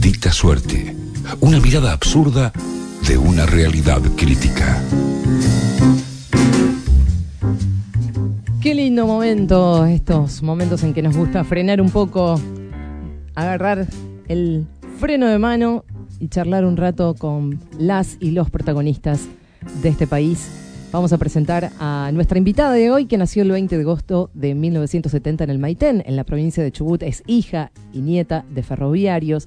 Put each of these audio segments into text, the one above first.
Maldita suerte. Una mirada absurda de una realidad crítica. Qué lindo momento, estos momentos en que nos gusta frenar un poco, agarrar el freno de mano y charlar un rato con las y los protagonistas de este país. Vamos a presentar a nuestra invitada de hoy, que nació el 20 de agosto de 1970 en el Maitén, en la provincia de Chubut. Es hija y nieta de ferroviarios.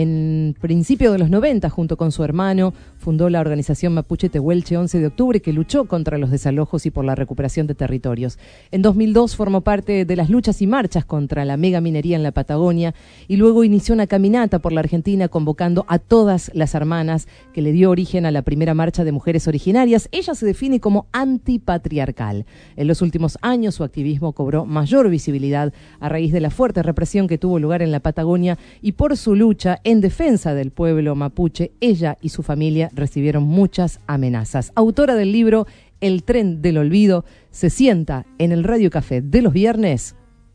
En principio de los 90, junto con su hermano, fundó la organización Mapuche Tehuelche 11 de octubre, que luchó contra los desalojos y por la recuperación de territorios. En 2002 formó parte de las luchas y marchas contra la mega minería en la Patagonia y luego inició una caminata por la Argentina convocando a todas las hermanas que le dio origen a la primera marcha de mujeres originarias. Ella se define como antipatriarcal. En los últimos años su activismo cobró mayor visibilidad a raíz de la fuerte represión que tuvo lugar en la Patagonia y por su lucha en defensa del pueblo mapuche, ella y su familia recibieron muchas amenazas. Autora del libro El tren del olvido, se sienta en el Radio Café de los viernes,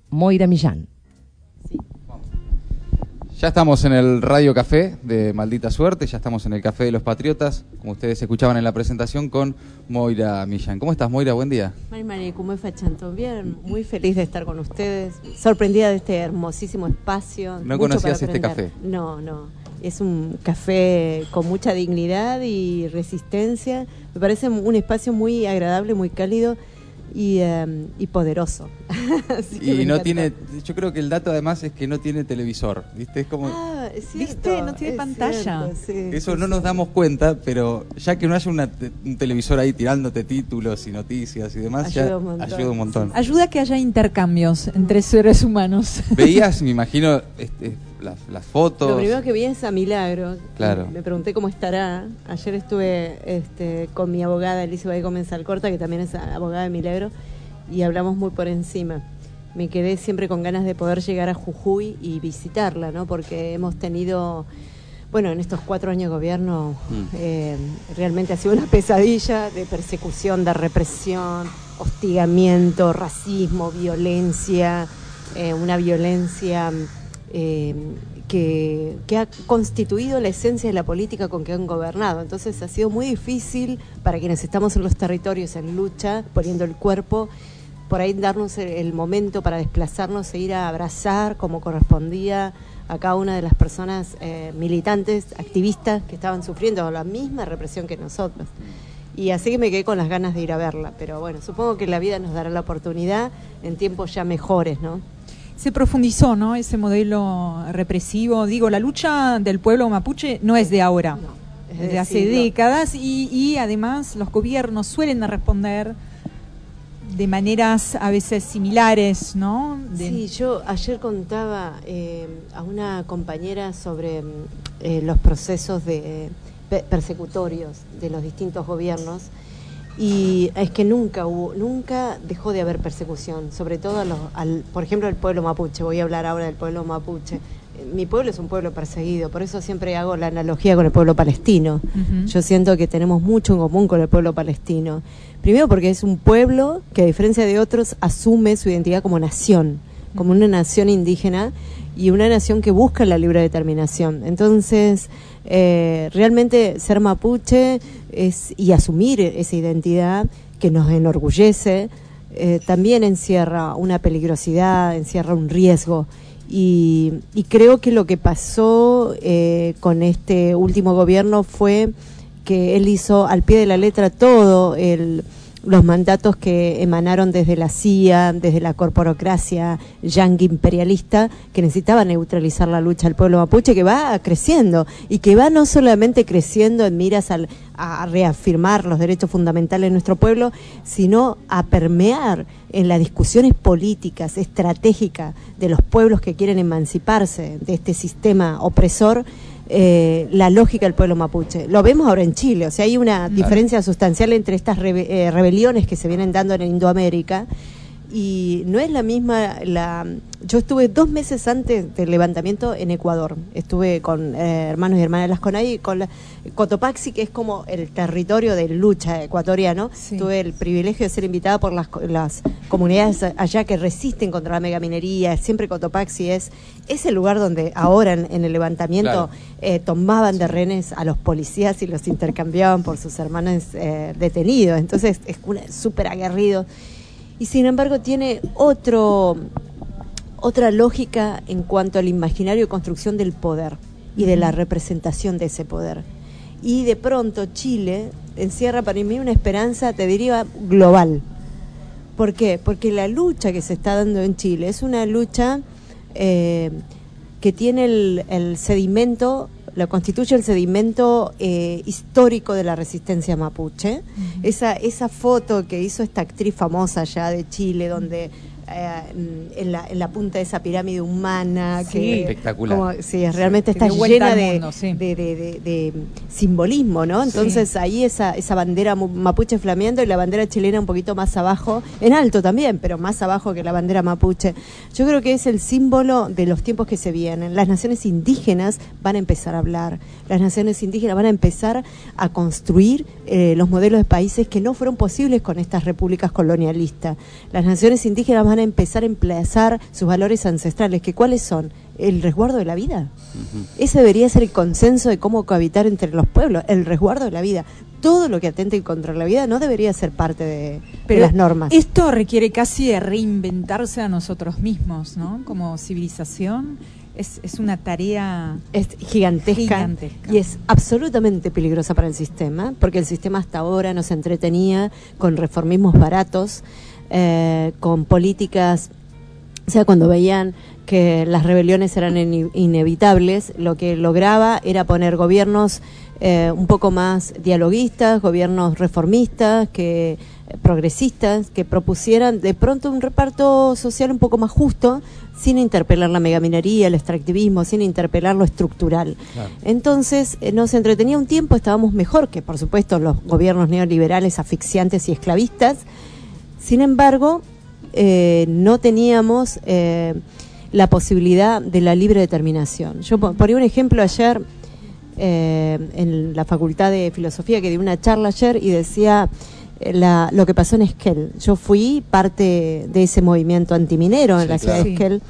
Moira Millán. Ya estamos en el Radio Café de Maldita Suerte, ya estamos en el Café de los Patriotas, como ustedes escuchaban en la presentación, con Moira Millán. ¿Cómo estás, Moira? Buen día. Mari ¿cómo fachanto? Bien, muy feliz de estar con ustedes, sorprendida de este hermosísimo espacio. ¿No conocías este café? No, no. Es un café con mucha dignidad y resistencia. Me parece un espacio muy agradable, muy cálido y, em, y poderoso. y no tiene, yo creo que el dato además es que no tiene televisor, ¿viste? Es como... Ah, ¿Viste? No tiene pantalla. Eso no nos damos cuenta, pero ya que no haya un televisor ahí tirándote títulos y noticias y demás, ayuda ya un ayuda un montón. Ayuda a que haya intercambios entre seres humanos. Veías, me imagino, este, las, fotos. Lo primero que vi es a Milagro. Claro. Me pregunté cómo estará. Ayer estuve este, con mi abogada Elizabeth Gómez Alcorta, que también es abogada de Milagro, y hablamos muy por encima. Me quedé siempre con ganas de poder llegar a Jujuy y visitarla, ¿no? Porque hemos tenido, bueno, en estos cuatro años de gobierno, mm. eh, realmente ha sido una pesadilla de persecución, de represión, hostigamiento, racismo, violencia, eh, una violencia eh, que, ha constituido la esencia de la política con que han gobernado. Entonces ha sido muy difícil para quienes estamos en los territorios en lucha, poniendo el cuerpo, por ahí darnos el, momento para desplazarnos e ir a abrazar como correspondía a cada una de las personas eh, militantes, activistas que estaban sufriendo la misma represión que nosotros. Y así que me quedé con las ganas de ir a verla. Pero bueno, supongo que la vida nos dará la oportunidad en tiempos ya mejores, ¿no? Se profundizó, ¿no? Ese modelo represivo. Digo, la lucha del pueblo mapuche no es de ahora, es de hace décadas y, además los gobiernos suelen responder de maneras a veces similares, ¿no? Sí, yo ayer contaba eh, a una compañera sobre eh, los procesos de persecutorios de los distintos gobiernos y es que nunca hubo, nunca dejó de haber persecución, sobre todo a los, al, por ejemplo, el pueblo mapuche. Voy a hablar ahora del pueblo mapuche. Mi pueblo es un pueblo perseguido, por eso siempre hago la analogía con el pueblo palestino. Yo siento que tenemos mucho en común con el pueblo palestino. Primero porque es un pueblo que a diferencia de otros asume su identidad como nación, como una nación indígena y una nación que busca la libre determinación. Entonces, eh, realmente ser mapuche y asumir esa identidad que nos enorgullece, eh, también encierra una peligrosidad, encierra un riesgo. Y, creo que lo que pasó eh, con este último gobierno fue que él hizo al pie de la letra todo el los mandatos que emanaron desde la CIA, desde la corporocracia yanqui imperialista, que necesitaba neutralizar la lucha del pueblo mapuche, que va creciendo y que va no solamente creciendo en miras a reafirmar los derechos fundamentales de nuestro pueblo, sino a permear en las discusiones políticas, estratégicas de los pueblos que quieren emanciparse de este sistema opresor eh, la lógica del pueblo mapuche. Lo vemos ahora en Chile, o sea, hay una diferencia sustancial entre estas eh, rebeliones que se vienen dando en Indoamérica y no es la misma la yo estuve dos meses antes del levantamiento en Ecuador. Estuve con eh, hermanos y hermanas de las CONAI con la, Cotopaxi que es como el territorio de lucha ecuatoriano. Tuve el privilegio de ser invitada por las, las comunidades allá que resisten contra la megaminería. Siempre Cotopaxi es es el lugar donde ahora en, el levantamiento eh, tomaban de rehenes a los policías y los intercambiaban por sus hermanos eh, detenidos. Entonces es súper aguerrido y sin embargo tiene otro, otra lógica en cuanto al imaginario y construcción del poder y de la representación de ese poder. Y de pronto Chile encierra para mí una esperanza, te diría, global. ¿Por qué? Porque la lucha que se está dando en Chile es una lucha eh, que tiene el, el sedimento lo constituye el sedimento eh, histórico de la resistencia mapuche. esa, esa foto que hizo esta actriz famosa ya de Chile, donde eh, en, la, en, la, punta de esa pirámide humana. que, espectacular. sí, realmente está llena de, de, simbolismo, ¿no? Entonces ahí esa, esa bandera mapuche flameando y la bandera chilena un poquito más abajo, en alto también, pero más abajo que la bandera mapuche. Yo creo que es el símbolo de los tiempos que se vienen. Las naciones indígenas van a empezar a hablar, las naciones indígenas van a empezar a construir eh, los modelos de países que no fueron posibles con estas repúblicas colonialistas. Las naciones indígenas van a empezar a emplazar sus valores ancestrales, que cuáles son el resguardo de la vida. Ese debería ser el consenso de cómo cohabitar entre los pueblos, el resguardo de la vida. Todo lo que atente contra la vida no debería ser parte de, las normas. Esto requiere casi reinventarse a nosotros mismos, ¿no? Como civilización. Es, es una tarea es gigantesca, y es absolutamente peligrosa para el sistema, porque el sistema hasta ahora nos entretenía con reformismos baratos eh, con políticas, o sea, cuando veían que las rebeliones eran inevitables, lo que lograba era poner gobiernos eh, un poco más dialoguistas, gobiernos reformistas, que progresistas, que propusieran de pronto un reparto social un poco más justo, sin interpelar la megaminería, el extractivismo, sin interpelar lo estructural. Entonces eh, nos entretenía un tiempo, estábamos mejor que por supuesto los gobiernos neoliberales asfixiantes y esclavistas, sin embargo, eh, no teníamos eh, la posibilidad de la libre determinación. Yo ponía un ejemplo ayer eh, en la Facultad de Filosofía que di una charla ayer y decía lo que pasó en Esquel. Yo fui parte de ese movimiento antiminero en la ciudad de Esquel.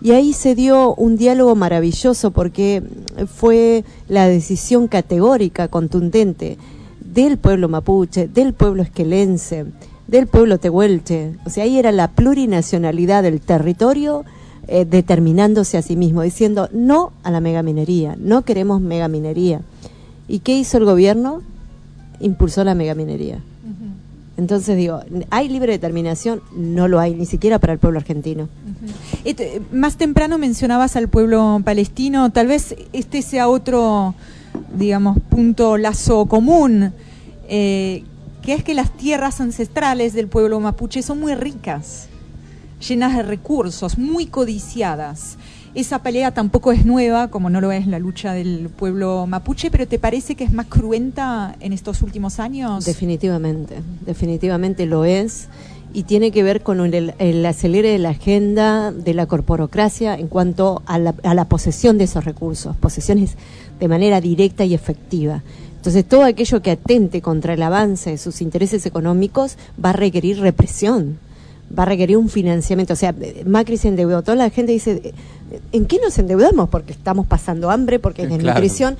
Y ahí se dio un diálogo maravilloso porque fue la decisión categórica, contundente del pueblo mapuche, del pueblo esquelense, del pueblo tehuelche. O sea, ahí era la plurinacionalidad del territorio eh, determinándose a sí mismo, diciendo no a la megaminería, no queremos megaminería. ¿Y qué hizo el gobierno? Impulsó la megaminería. Entonces digo, ¿hay libre determinación? No lo hay, ni siquiera para el pueblo argentino. Este, más temprano mencionabas al pueblo palestino, tal vez este sea otro, digamos, punto lazo común. Eh, que es que las tierras ancestrales del pueblo mapuche son muy ricas, llenas de recursos, muy codiciadas. Esa pelea tampoco es nueva, como no lo es la lucha del pueblo mapuche, pero ¿te parece que es más cruenta en estos últimos años? Definitivamente, definitivamente lo es y tiene que ver con el, acelere de la agenda de la corporocracia en cuanto a la posesión de esos recursos, posesiones de manera directa y efectiva. Entonces, todo aquello que atente contra el avance de sus intereses económicos va a requerir represión, va a requerir un financiamiento. O sea, Macri se endeudó. Toda la gente dice, ¿en qué nos endeudamos? Porque estamos pasando hambre, porque hay desnutrición.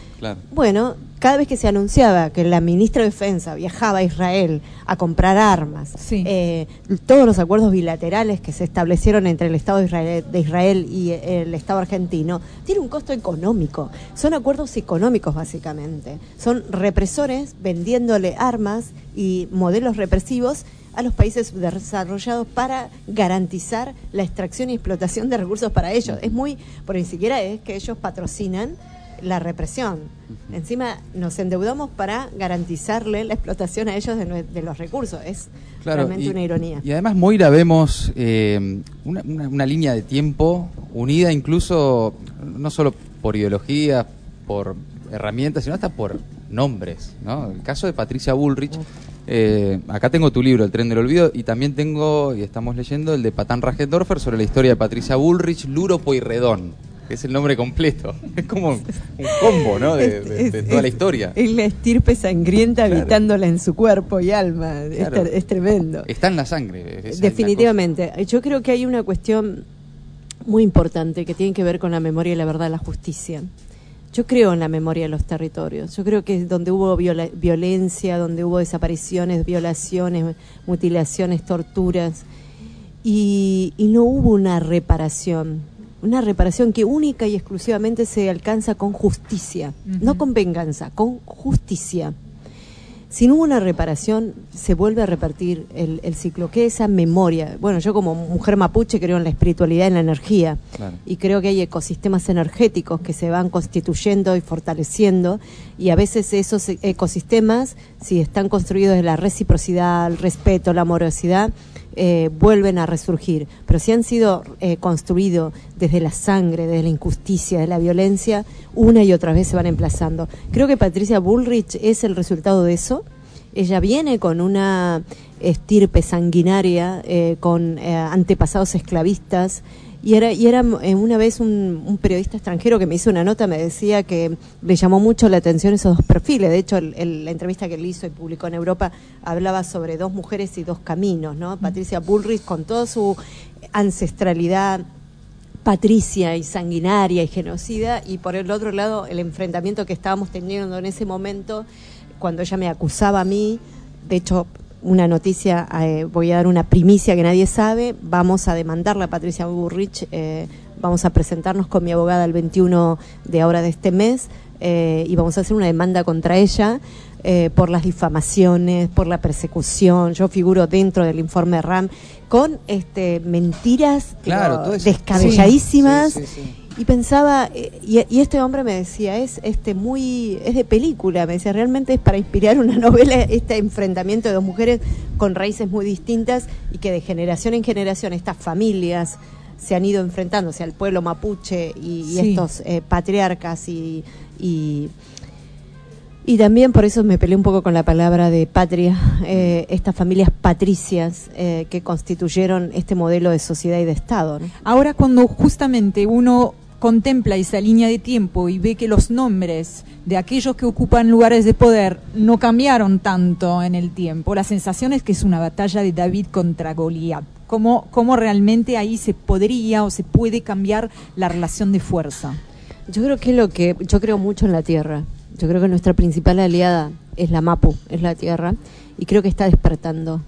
Bueno, cada vez que se anunciaba que la ministra de Defensa viajaba a Israel a comprar armas, eh, todos los acuerdos bilaterales que se establecieron entre el Estado de Israel, de Israel y el Estado argentino, tiene un costo económico. Son acuerdos económicos, básicamente. Son represores vendiéndole armas y modelos represivos a los países desarrollados para garantizar la extracción y explotación de recursos para ellos. Es muy, por ni siquiera es que ellos patrocinan la represión. Encima nos endeudamos para garantizarle la explotación a ellos de, los recursos. Es realmente una ironía. Y además, Moira, vemos eh, una, línea de tiempo unida incluso no solo por ideología, por herramientas, sino hasta por nombres. ¿no? El caso de Patricia Bullrich Eh, acá tengo tu libro, El tren del olvido, y también tengo, y estamos leyendo, el de Patán Ragendorfer sobre la historia de Patricia Bullrich, Luro Poirredón, que es el nombre completo. Es como un combo, ¿no? De, de- de toda la historia. Es la estirpe sangrienta Claro. habitándola en su cuerpo y alma. Es Claro. Es, tremendo. Está en la sangre. la Definitivamente. Yo creo que hay una cuestión muy importante que tiene que ver con la memoria y la verdad, la justicia. Yo creo en la memoria de los territorios. Yo creo que donde hubo viola- violencia, donde hubo desapariciones, violaciones, mutilaciones, torturas, y, y no hubo una reparación. Una reparación que única y exclusivamente se alcanza con justicia, no con venganza, con justicia. Si no hubo una reparación, se vuelve a repartir el, el ciclo. ¿Qué es esa memoria? Bueno, yo como mujer mapuche creo en la espiritualidad, en la energía. Claro. Y creo que hay ecosistemas energéticos que se van constituyendo y fortaleciendo. Y a veces esos ecosistemas, si están construidos de la reciprocidad, el respeto, la amorosidad, eh, vuelven a resurgir. Pero si han sido eh, construidos desde la sangre, desde la injusticia, de la violencia, una y otra vez se van emplazando. Creo que Patricia Bullrich es el resultado de eso. Ella viene con una estirpe sanguinaria, eh, con antepasados esclavistas. Y era, y era eh, una vez un, un periodista extranjero que me hizo una nota, me decía que le llamó mucho la atención esos dos perfiles. De hecho, el- el- la entrevista que él hizo y publicó en Europa hablaba sobre dos mujeres y dos caminos, ¿no? Patricia Bullrich con toda su ancestralidad patricia y sanguinaria y genocida y por el otro lado el enfrentamiento que estábamos teniendo en ese momento cuando ella me acusaba a mí de hecho una noticia eh, voy a dar una primicia que nadie sabe vamos a demandarla a Patricia Burrich eh, vamos a presentarnos con mi abogada el 21 de ahora de este mes eh, y vamos a hacer una demanda contra ella eh, por las difamaciones, por la persecución. Yo figuro dentro del informe RAM con este mentiras Claro, pero descabelladísimas. Sí, sí, sí. Y pensaba, eh, y, y este hombre me decía, es este muy, es de película, me decía, realmente es para inspirar una novela este enfrentamiento de dos mujeres con raíces muy distintas y que de generación en generación estas familias se han ido enfrentándose al pueblo mapuche y, estos eh, patriarcas y, y y también por eso me peleé un poco con la palabra de patria, eh, estas familias patricias eh, que constituyeron este modelo de sociedad y de Estado. ¿no? Ahora cuando justamente uno contempla esa línea de tiempo y ve que los nombres de aquellos que ocupan lugares de poder no cambiaron tanto en el tiempo, la sensación es que es una batalla de David contra Goliat. ¿Cómo, cómo realmente ahí se podría o se puede cambiar la relación de fuerza? Yo creo que lo que yo creo mucho en la tierra. Yo creo que nuestra principal aliada es la Mapu, es la tierra, y creo que está despertando.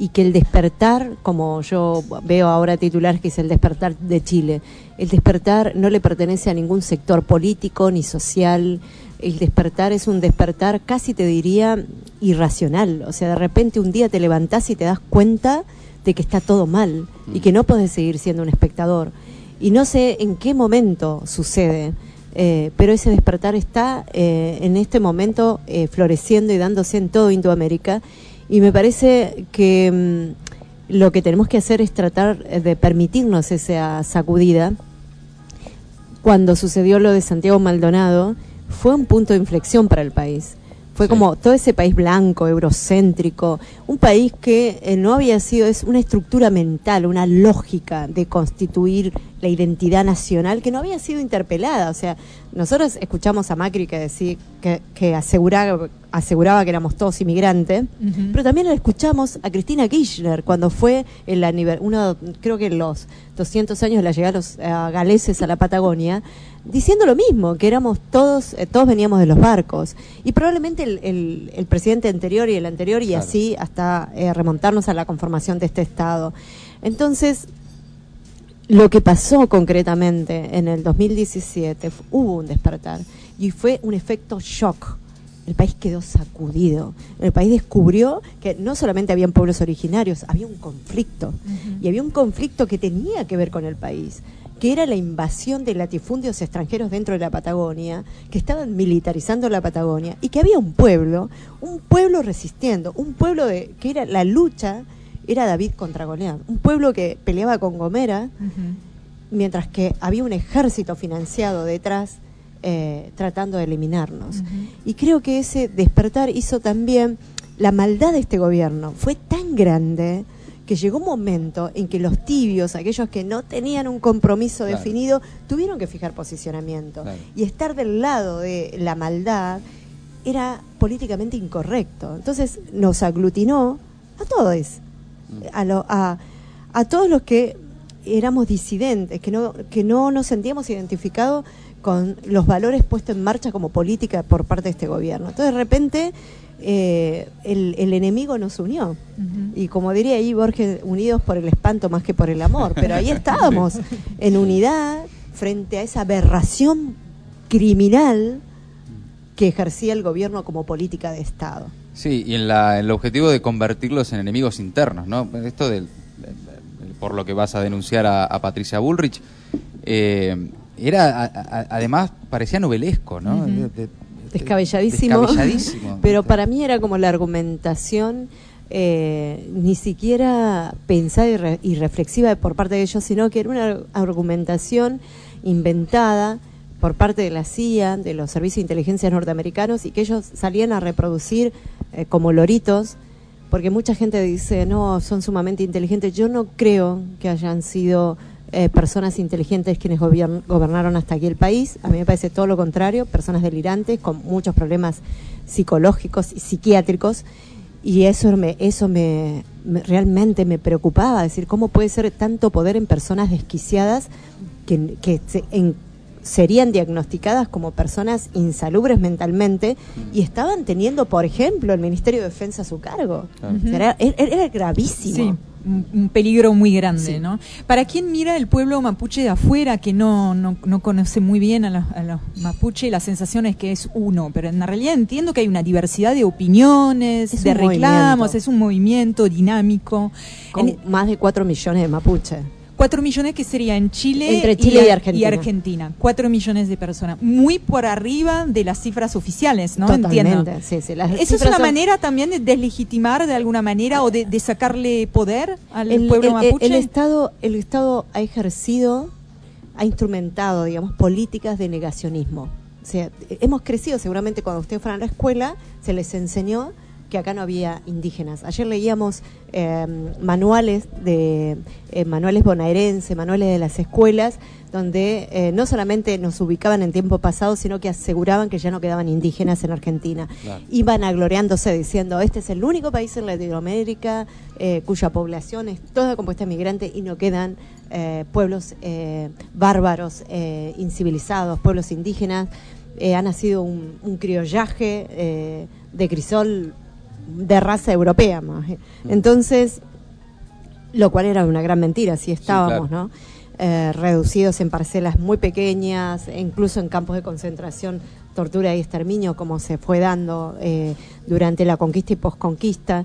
Y que el despertar, como yo veo ahora titulares que es el despertar de Chile, el despertar no le pertenece a ningún sector político ni social. El despertar es un despertar casi te diría irracional. O sea, de repente un día te levantás y te das cuenta de que está todo mal y que no podés seguir siendo un espectador. Y no sé en qué momento sucede, eh, pero ese despertar está eh, en este momento eh, floreciendo y dándose en todo Indoamérica. Y me parece que mm, lo que tenemos que hacer es tratar eh, de permitirnos esa sacudida. Cuando sucedió lo de Santiago Maldonado, fue un punto de inflexión para el país. Fue Sí. como todo ese país blanco, eurocéntrico, un país que eh, no había sido, es una estructura mental, una lógica de constituir la identidad nacional que no había sido interpelada. O sea, nosotros escuchamos a Macri que decía que, que aseguraba, aseguraba que éramos todos inmigrantes, pero también la escuchamos a Cristina Kirchner cuando fue el uno, creo que en los 200 años de la llegada de los eh, galeses a la Patagonia, diciendo lo mismo, que éramos todos, eh, todos veníamos de los barcos. Y probablemente el, el- el presidente anterior y el anterior, y Claro. así hasta eh, remontarnos a la conformación de este Estado. Entonces, lo que pasó concretamente en el 2017, fu- hubo un despertar y fue un efecto shock. El país quedó sacudido. El país descubrió que no solamente habían pueblos originarios, había un conflicto. Y había un conflicto que tenía que ver con el país, que era la invasión de latifundios extranjeros dentro de la Patagonia, que estaban militarizando la Patagonia, y que había un pueblo, un pueblo resistiendo, un pueblo de, que era la lucha, era David contra Goliat, un pueblo que peleaba con Gomera, mientras que había un ejército financiado detrás eh, tratando de eliminarnos. Y creo que ese despertar hizo también la maldad de este gobierno. Fue tan grande que llegó un momento en que los tibios, aquellos que no tenían un compromiso Claro. definido, tuvieron que fijar posicionamiento. Claro. Y estar del lado de la maldad era políticamente incorrecto. Entonces nos aglutinó a todos, a, lo- a, a todos los que éramos disidentes, que no, que no nos sentíamos identificados con los valores puestos en marcha como política por parte de este gobierno. Entonces de repente eh, el, el enemigo nos unió. Y como diría ahí Borges, unidos por el espanto más que por el amor. Pero ahí estábamos, en unidad, frente a esa aberración criminal que ejercía el gobierno como política de Estado. Sí, y en la, el objetivo de convertirlos en enemigos internos, ¿no? Esto del, del- por lo que vas a denunciar a, a Patricia Bullrich, eh, era, a- a- además, parecía novelesco, ¿no? De- Descabelladísimo. Descabelladísimo. Pero para mí era como la argumentación eh, ni siquiera pensada y, re- y reflexiva por parte de ellos, sino que era una argumentación inventada por parte de la CIA, de los servicios de inteligencia norteamericanos, y que ellos salían a reproducir eh, como loritos, porque mucha gente dice, no, son sumamente inteligentes. Yo no creo que hayan sido eh, personas inteligentes quienes gobernaron hasta aquí el país. A mí me parece todo lo contrario, personas delirantes con muchos problemas psicológicos y psiquiátricos. Y eso me, eso me, me- realmente me preocupaba, decir, ¿cómo puede ser tanto poder en personas desquiciadas que, que se- en- serían diagnosticadas como personas insalubres mentalmente y estaban teniendo, por ejemplo, el Ministerio de Defensa a su cargo? Claro. Era- era gravísimo. Sí, un peligro muy grande, ¿no? Para quien mira el pueblo mapuche de afuera, que no, no, no conoce muy bien a los, a los, mapuche, la sensación es que es uno, pero en realidad entiendo que hay una diversidad de opiniones, de reclamos, es un movimiento dinámico. Con más de cuatro millones de mapuche. 4 millones que sería en Chile, Entre Chile y, Argentina. y, 4 millones de personas. Muy por arriba de las cifras oficiales, ¿no? Totalmente, Entiendo. ¿Eso es una manera también de deslegitimar de alguna manera o de, sacarle poder al pueblo mapuche? El, Estado, el Estado ha ejercido, ha instrumentado, digamos, políticas de negacionismo. O sea, hemos crecido seguramente cuando usted fue a la escuela, se les enseñó que acá no había indígenas. Ayer leíamos eh, manuales de eh, manuales bonaerenses, manuales de las escuelas, donde eh, no solamente nos ubicaban en tiempo pasado, sino que aseguraban que ya no quedaban indígenas en Argentina. Claro. Iban agloriándose diciendo, este es el único país en Latinoamérica cuya población es toda compuesta de migrantes y no quedan pueblos bárbaros, incivilizados, pueblos indígenas. Ha nacido un, un criollaje de crisol de raza europea más. eh. Entonces, lo cual era una gran mentira, si estábamos, claro. ¿no? Eh, reducidos en parcelas muy pequeñas, e incluso en campos de concentración, tortura y exterminio, como se fue dando eh, durante la conquista y posconquista.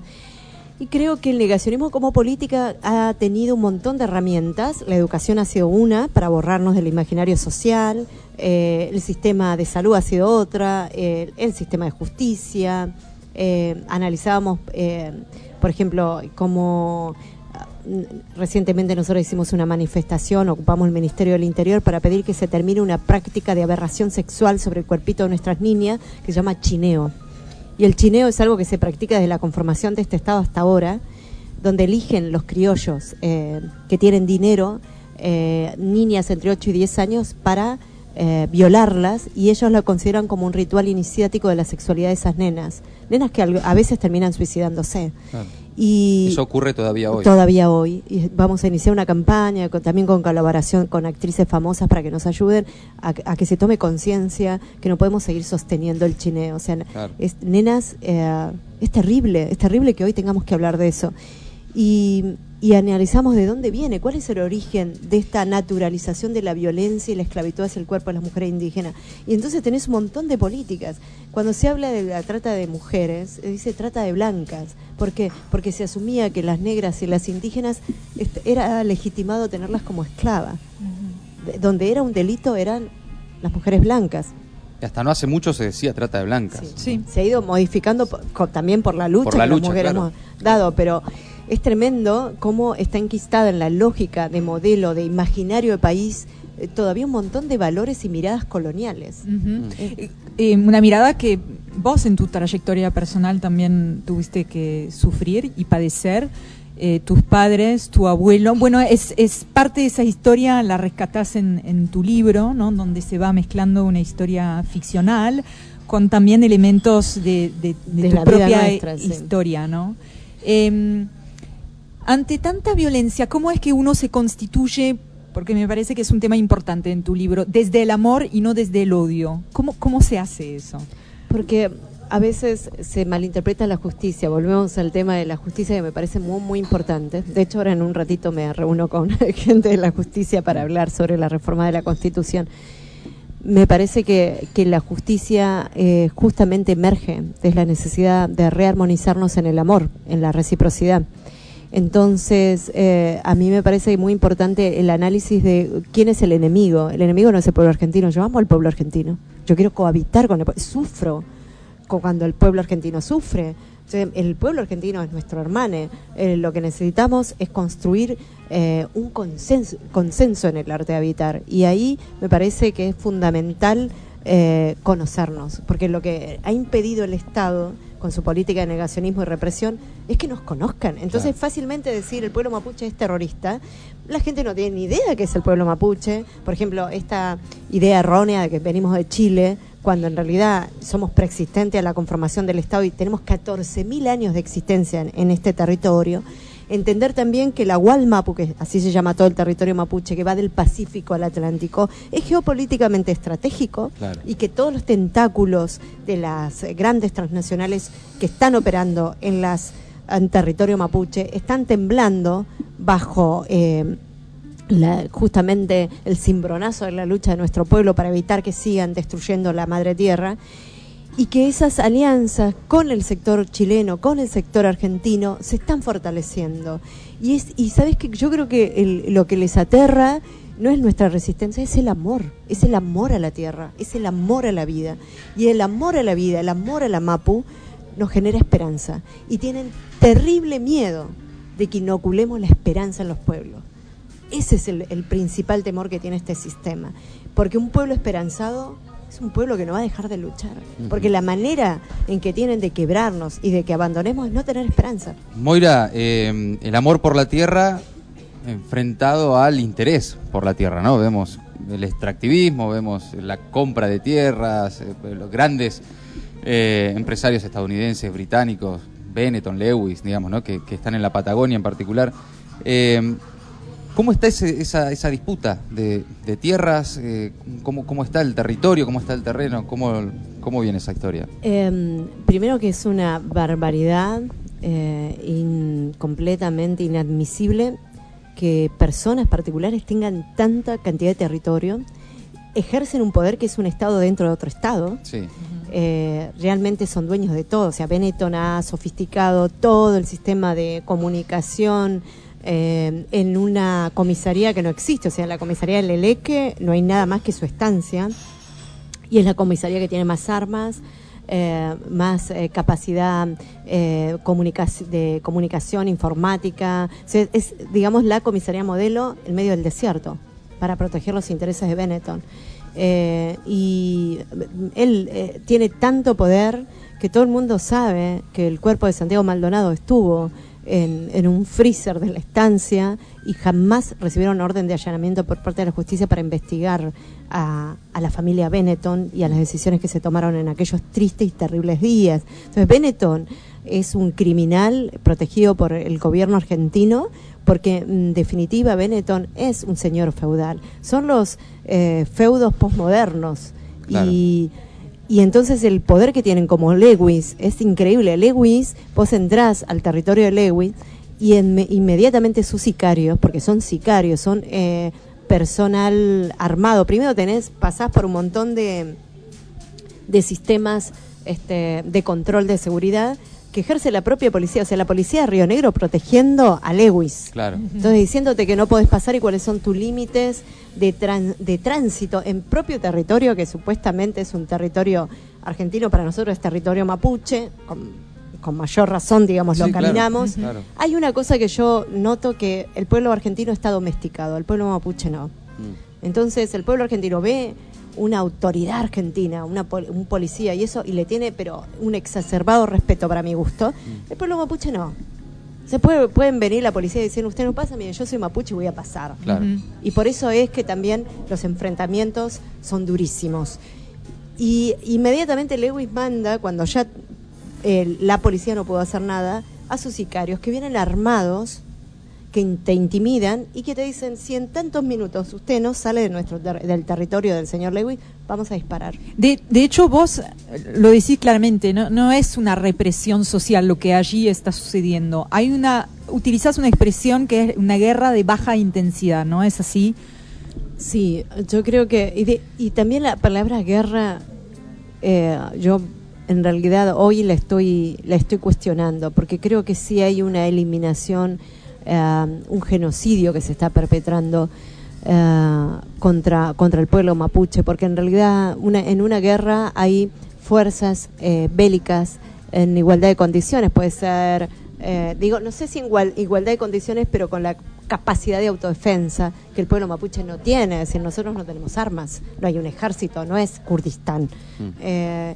Y creo que el negacionismo como política ha tenido un montón de herramientas. La educación ha sido una para borrarnos del imaginario social, eh, el sistema de salud ha sido otra, el sistema de justicia. Eh, analizábamos, eh, por ejemplo, cómo n- recientemente nosotros hicimos una manifestación, ocupamos el Ministerio del Interior para pedir que se termine una práctica de aberración sexual sobre el cuerpito de nuestras niñas que se llama chineo. Y el chineo es algo que se practica desde la conformación de este Estado hasta ahora, donde eligen los criollos eh, que tienen dinero, niñas entre 8 y 10 años, para eh, violarlas y ellos lo consideran como un ritual iniciático de la sexualidad de esas nenas. Nenas que a veces terminan suicidándose. Claro. Y Eso ocurre todavía hoy. Todavía hoy. Y vamos a iniciar una campaña con- también con colaboración con actrices famosas para que nos ayuden a, a que se tome conciencia que no podemos seguir sosteniendo el chineo. O sea, Claro. es, nenas, eh, es terrible, es terrible que hoy tengamos que hablar de eso. Y, y analizamos de dónde viene, cuál es el origen de esta naturalización de la violencia y la esclavitud hacia el cuerpo de las mujeres indígenas. Y entonces tenés un montón de políticas. Cuando se habla de la trata de mujeres, eh, dice trata de blancas. ¿Por qué? Porque se asumía que las negras y las indígenas era legitimado tenerlas como esclavas. De- Donde era un delito eran las mujeres blancas. Hasta no hace mucho se decía trata de blancas. Sí. Sí. Se ha ido modificando también por la lucha Por la que las mujeres claro. hemos dado, pero es tremendo cómo está enquistada en la lógica de modelo, de imaginario de país, eh, todavía un montón de valores y miradas coloniales. Eh, eh, una mirada que vos en tu trayectoria personal también tuviste que sufrir y padecer. Eh, tus padres, tu abuelo, bueno, es, es parte de esa historia, la rescatás en, en tu libro, ¿no? Donde se va mezclando una historia ficcional con también elementos de, de- de De tu propia nuestra, sí. historia, ¿no? Em, ante tanta violencia, ¿cómo es que uno se constituye? Porque me parece que es un tema importante en tu libro, desde el amor y no desde el odio. ¿Cómo, cómo se hace eso? Porque a veces se malinterpreta la justicia. Volvemos al tema de la justicia que me parece muy, muy importante. De hecho, ahora en un ratito me reúno con gente de la justicia para hablar sobre la reforma de la Constitución. Me parece que, que la justicia eh, justamente emerge de la necesidad de rearmonizarnos en el amor, en la reciprocidad. Entonces, eh, a mí me parece muy importante el análisis de quién es el enemigo. El enemigo no es el pueblo argentino, yo amo al pueblo argentino. Yo quiero cohabitar con el pueblo. Sufro cuando el pueblo argentino sufre. El pueblo argentino es nuestro hermano. Eh, lo que necesitamos es construir eh, un consenso, consenso en el arte de habitar. Y ahí me parece que es fundamental eh, conocernos, porque lo que ha impedido el Estado con su política de negacionismo y represión es que nos conozcan. Entonces, Claro. fácilmente decir el pueblo mapuche es terrorista, la gente no tiene ni idea de qué es el pueblo mapuche. Por ejemplo, esta idea errónea de que venimos de Chile, cuando en realidad somos preexistentes a la conformación del Estado y tenemos 14.000 años de existencia en, en este territorio. Entender también que la Gualmapu, que así se llama todo el territorio mapuche, que va del Pacífico al Atlántico, es geopolíticamente estratégico Claro. y que todos los tentáculos de las grandes transnacionales que están operando en las en territorio mapuche están temblando bajo eh, la- justamente el cimbronazo de la lucha de nuestro pueblo para evitar que sigan destruyendo la madre tierra y que esas alianzas con el sector chileno, con el sector argentino, se están fortaleciendo. Y, es, y sabes que yo creo que lo que les aterra no es nuestra resistencia, es el amor, es el amor a la tierra, es el amor a la vida. Y el amor a la vida, el amor a la Mapu, nos genera esperanza. Y tienen terrible miedo de que inoculemos la esperanza en los pueblos. Ese es el principal temor que tiene este sistema. Porque un pueblo esperanzado es un pueblo que no va a dejar de luchar. Porque la manera en que tienen de quebrarnos y de que abandonemos es no tener esperanza. Moira, eh, el amor por la tierra enfrentado al interés por la tierra, ¿no? Vemos el extractivismo, vemos la compra de tierras, eh, los grandes eh, empresarios estadounidenses, británicos, Benetton, Lewis, digamos, ¿no? Que, que están en la Patagonia en particular. Eh, ¿Cómo está ese- esa, esa disputa de, de tierras? Eh, ¿cómo, ¿Cómo está el territorio? ¿Cómo está el terreno? ¿Cómo, cómo viene esa historia? Eh, primero que es una barbaridad eh, in- completamente inadmisible que personas particulares tengan tanta cantidad de territorio, ejercen un poder que es un Estado dentro de otro Estado. Sí. eh, realmente son dueños de todo. O sea, Benetton ha sofisticado todo el sistema de comunicación eh, en una comisaría que no existe. O sea, en la comisaría del Eleque no hay nada más que su estancia. Y es la comisaría que tiene más armas, eh, más eh, capacidad de comunicación, informática. O sea, es, digamos, la comisaría modelo en medio del desierto para proteger los intereses de Benetton. Y él tiene tanto poder que todo el mundo sabe que el cuerpo de Santiago Maldonado estuvo en, en un freezer de la estancia y jamás recibieron orden de allanamiento por parte de la justicia para investigar a, a la familia Benetton y a las decisiones que se tomaron en aquellos tristes y terribles días. Entonces, Benetton es un criminal protegido por el gobierno argentino porque en definitiva Benetton es un señor feudal. Son los eh, feudos posmodernos Claro. y y entonces el poder que tienen como Lewis es increíble. Lewis, vos entrás al territorio de Lewis y en- inmediatamente sus sicarios, porque son sicarios, son eh, personal armado. Primero tenés, pasás por un montón de, de sistemas este, de control de seguridad que ejerce la propia policía, o sea, la policía de Río Negro protegiendo a Lewis. Claro. Entonces, diciéndote que no podés pasar y cuáles son tus límites de, tránsito en propio territorio, que supuestamente es un territorio argentino, para nosotros es territorio mapuche, con, con mayor razón, digamos, lo claro, caminamos. claro. Hay una cosa que yo noto que el pueblo argentino está domesticado, el pueblo mapuche no. Mm. Entonces el pueblo argentino ve una autoridad argentina, una un policía y eso, y le tiene, pero un exacerbado respeto para mi gusto. Mm. El pueblo mapuche no. Se puede, pueden venir la policía y decir, usted no pasa, mire, yo soy mapuche y voy a pasar. Y por eso es que también los enfrentamientos son durísimos. Y inmediatamente Lewis manda, cuando ya la policía no pudo hacer nada, a sus sicarios que vienen armados que te intimidan y que te dicen, si en tantos minutos usted no sale de nuestro del territorio del señor Lewis, vamos a disparar. De, de hecho, vos lo decís claramente, ¿no? no es una represión social lo que allí está sucediendo. Hay una, utilizás una expresión que es una guerra de baja intensidad, ¿no es así? Sí, yo creo que, y, y también la palabra guerra, eh, yo en realidad hoy la estoy, la estoy cuestionando, porque creo que sí hay una eliminación eh, un genocidio que se está perpetrando eh, contra, contra el pueblo mapuche, porque en realidad una, en una guerra hay fuerzas eh, bélicas en igualdad de condiciones, puede ser, digo, no sé si en igual, igualdad de condiciones, pero con la capacidad de autodefensa que el pueblo mapuche no tiene, es decir, nosotros no tenemos armas, no hay un ejército, no es Kurdistán. Mm.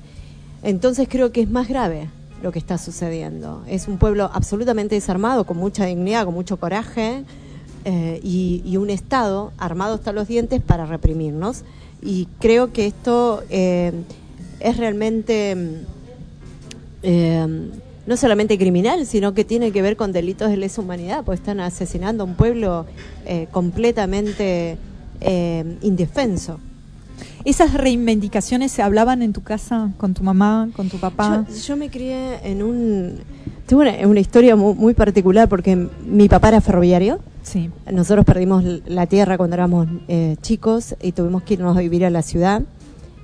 entonces creo que es más grave lo que está sucediendo. Es un pueblo absolutamente desarmado, con mucha dignidad, con mucho coraje eh, y, un Estado armado hasta los dientes para reprimirnos. Y creo que esto eh, es realmente eh, no solamente criminal, sino que tiene que ver con delitos de lesa humanidad, pues están asesinando a un pueblo completamente indefenso. ¿Esas reivindicaciones se hablaban en tu casa con tu mamá, con tu papá? Yo, me crié en un... Tuve una, historia muy, particular porque mi papá era ferroviario. Sí. Nosotros perdimos la tierra cuando éramos eh, chicos y tuvimos que irnos a vivir a la ciudad.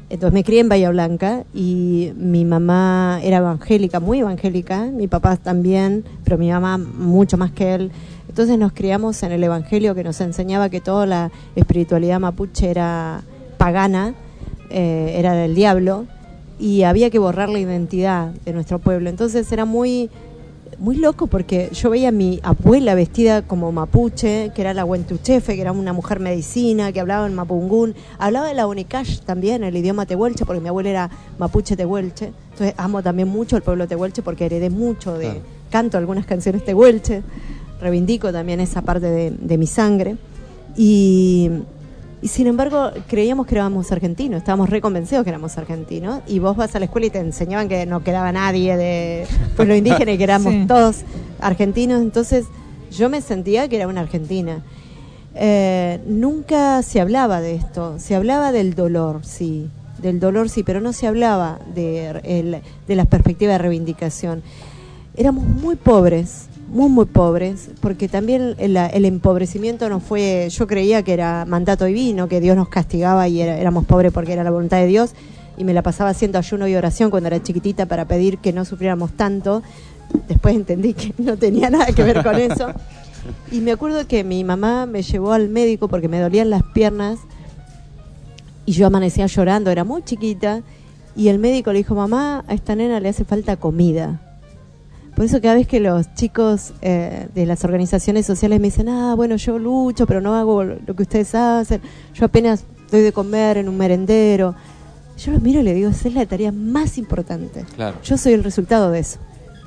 Entonces me crié en Bahía Blanca y mi mamá era evangélica, muy evangélica, mi papá también, pero mi mamá mucho más que él. Entonces nos criamos en el Evangelio que nos enseñaba que toda la espiritualidad mapuche era pagana, eh, era del diablo, y había que borrar la identidad de nuestro pueblo. Entonces era muy, muy loco porque yo veía a mi abuela vestida como mapuche, que era la Huentuchefe, que era una mujer medicina, que hablaba en mapungún, hablaba de la Unicash también, el idioma tehuelche, porque mi abuela era mapuche tehuelche. Entonces amo también mucho el pueblo tehuelche porque heredé mucho de canto algunas canciones tehuelche, reivindico también esa parte de, de mi sangre. Y, y sin embargo, creíamos que éramos argentinos, estábamos reconvencidos que éramos argentinos. Y vos vas a la escuela y te enseñaban que no quedaba nadie de pues, lo indígena y que éramos todos argentinos. Entonces, yo me sentía que era una argentina. Eh, nunca se hablaba de esto, se hablaba del dolor, sí, del dolor sí, pero no se hablaba de, de las perspectivas de reivindicación. Éramos muy pobres, muy, muy pobres, porque también el, empobrecimiento no fue, yo creía que era mandato divino, que Dios nos castigaba y éramos pobres porque era la voluntad de Dios, y me la pasaba haciendo ayuno y oración cuando era chiquitita para pedir que no sufriéramos tanto. Después entendí que no tenía nada que ver con eso. Y me acuerdo que mi mamá me llevó al médico porque me dolían las piernas y yo amanecía llorando, era muy chiquita, y el médico le dijo, mamá, a esta nena le hace falta comida. Por eso cada vez que los chicos eh, de las organizaciones sociales me dicen, ah, bueno, yo lucho, pero no hago lo que ustedes hacen, yo apenas doy de comer en un merendero, yo los miro y les digo, esa es la tarea más importante. Claro. Yo soy el resultado de eso.